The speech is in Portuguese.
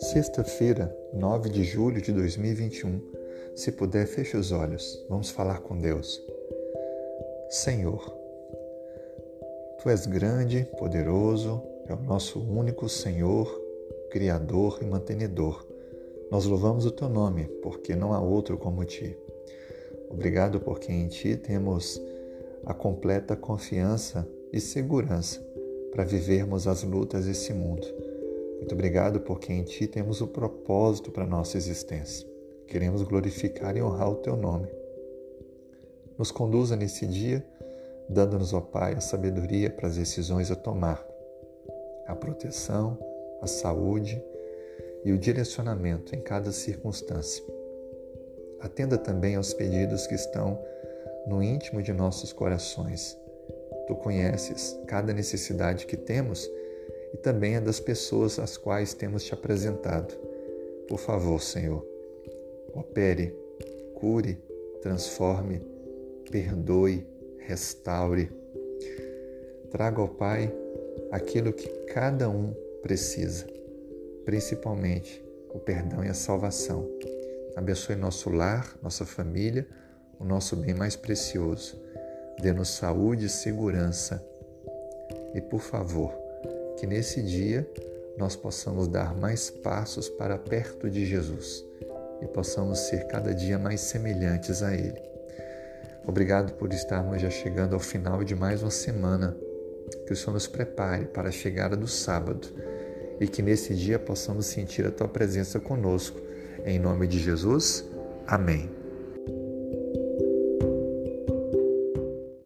Sexta-feira, 9 de julho de 2021. Se puder, feche os olhos. Vamos falar com Deus. Senhor, Tu és grande, poderoso, é o nosso único Senhor, Criador e mantenedor. Nós louvamos o Teu nome, porque não há outro como Ti. Obrigado porque em Ti temos a completa confiança e segurança para vivermos as lutas desse mundo. Muito obrigado porque em Ti temos o propósito para a nossa existência. Queremos glorificar e honrar o Teu nome. Nos conduza nesse dia, dando-nos, ó Pai, a sabedoria para as decisões a tomar, a proteção, a saúde e o direcionamento em cada circunstância. Atenda também aos pedidos que estão no íntimo de nossos corações. Tu conheces cada necessidade que temos e também a das pessoas às quais temos te apresentado. Por favor, Senhor, opere, cure, transforme, perdoe, restaure. Traga ao Pai aquilo que cada um precisa, principalmente o perdão e a salvação. Abençoe nosso lar, nossa família, o nosso bem mais precioso. Dê-nos saúde e segurança. E por favor, que nesse dia nós possamos dar mais passos para perto de Jesus e possamos ser cada dia mais semelhantes a Ele. Obrigado por estarmos já chegando ao final de mais uma semana. Que o Senhor nos prepare para a chegada do sábado e que nesse dia possamos sentir a Tua presença conosco. Em nome de Jesus, amém.